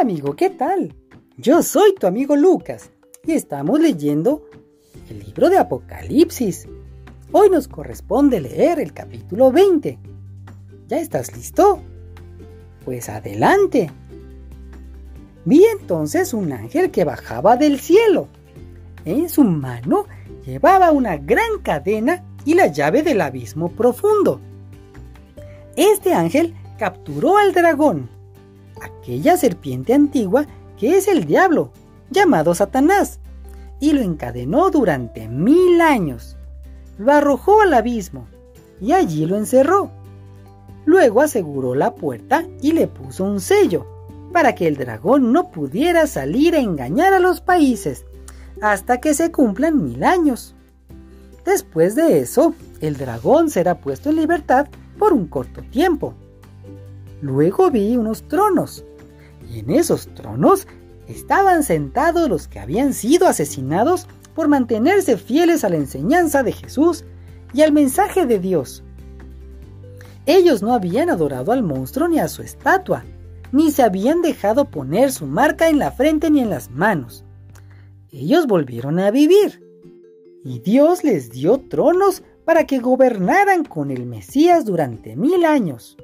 Amigo, ¿qué tal? Yo soy tu amigo Lucas y estamos leyendo el libro de Apocalipsis. Hoy nos corresponde leer el capítulo 20. ¿Ya estás listo? Pues adelante. Vi entonces un ángel que bajaba del cielo. En su mano llevaba una gran cadena y la llave del abismo profundo. Este ángel capturó al dragón, aquella serpiente antigua que es el diablo, llamado Satanás, y lo encadenó durante mil años. Lo arrojó al abismo y allí lo encerró. Luego aseguró la puerta y le puso un sello para que el dragón no pudiera salir a engañar a los países hasta que se cumplan mil años. Después de eso, el dragón será puesto en libertad por un corto tiempo. Luego vi unos tronos, y en esos tronos estaban sentados los que habían sido asesinados por mantenerse fieles a la enseñanza de Jesús y al mensaje de Dios. Ellos no habían adorado al monstruo ni a su estatua, ni se habían dejado poner su marca en la frente ni en las manos. Ellos volvieron a vivir, y Dios les dio tronos para que gobernaran con el Mesías durante mil años.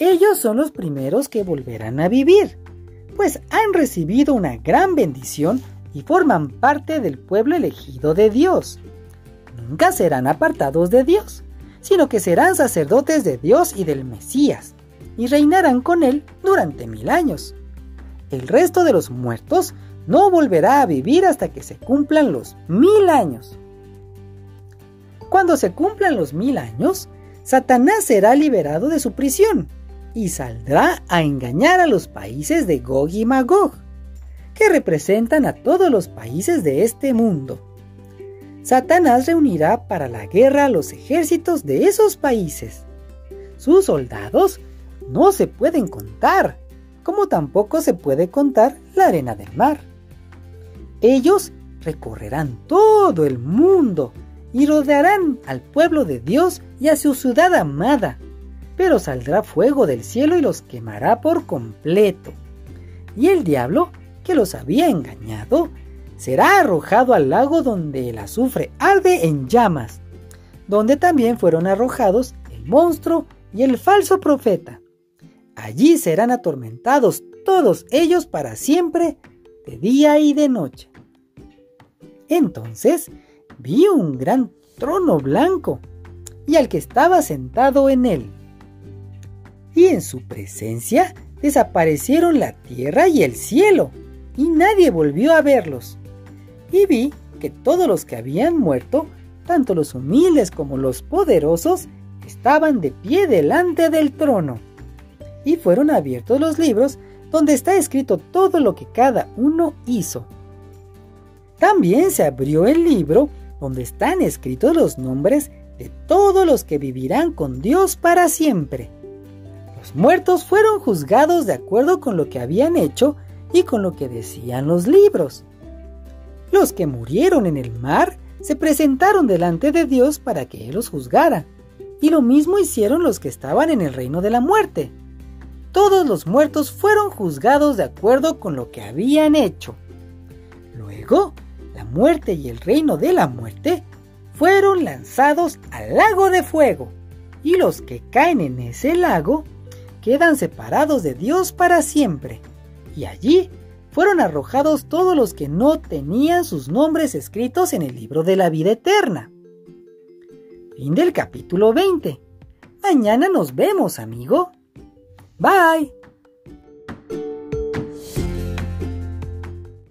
Ellos son los primeros que volverán a vivir, pues han recibido una gran bendición y forman parte del pueblo elegido de Dios. Nunca serán apartados de Dios, sino que serán sacerdotes de Dios y del Mesías, y reinarán con él durante mil años. El resto de los muertos no volverá a vivir hasta que se cumplan los mil años. Cuando se cumplan los mil años, Satanás será liberado de su prisión y saldrá a engañar a los países de Gog y Magog, que representan a todos los países de este mundo. Satanás reunirá para la guerra a los ejércitos de esos países. Sus soldados no se pueden contar, como tampoco se puede contar la arena del mar. Ellos recorrerán todo el mundo y rodearán al pueblo de Dios y a su ciudad amada, pero saldrá fuego del cielo y los quemará por completo. Y el diablo, que los había engañado, será arrojado al lago donde el azufre arde en llamas, donde también fueron arrojados el monstruo y el falso profeta. Allí serán atormentados todos ellos para siempre, de día y de noche. Entonces vi un gran trono blanco y al que estaba sentado en él y en su presencia desaparecieron la tierra y el cielo, y nadie volvió a verlos. Y vi que todos los que habían muerto, tanto los humildes como los poderosos, estaban de pie delante del trono. Y fueron abiertos los libros donde está escrito todo lo que cada uno hizo. También se abrió el libro donde están escritos los nombres de todos los que vivirán con Dios para siempre. Los muertos fueron juzgados de acuerdo con lo que habían hecho y con lo que decían los libros. Los que murieron en el mar se presentaron delante de Dios para que Él los juzgara, y lo mismo hicieron los que estaban en el reino de la muerte. Todos los muertos fueron juzgados de acuerdo con lo que habían hecho. Luego, la muerte y el reino de la muerte fueron lanzados al lago de fuego, y los que caen en ese lago quedan separados de Dios para siempre. Y allí fueron arrojados todos los que no tenían sus nombres escritos en el libro de la vida eterna. Fin del capítulo 20. Mañana nos vemos, amigo. Bye.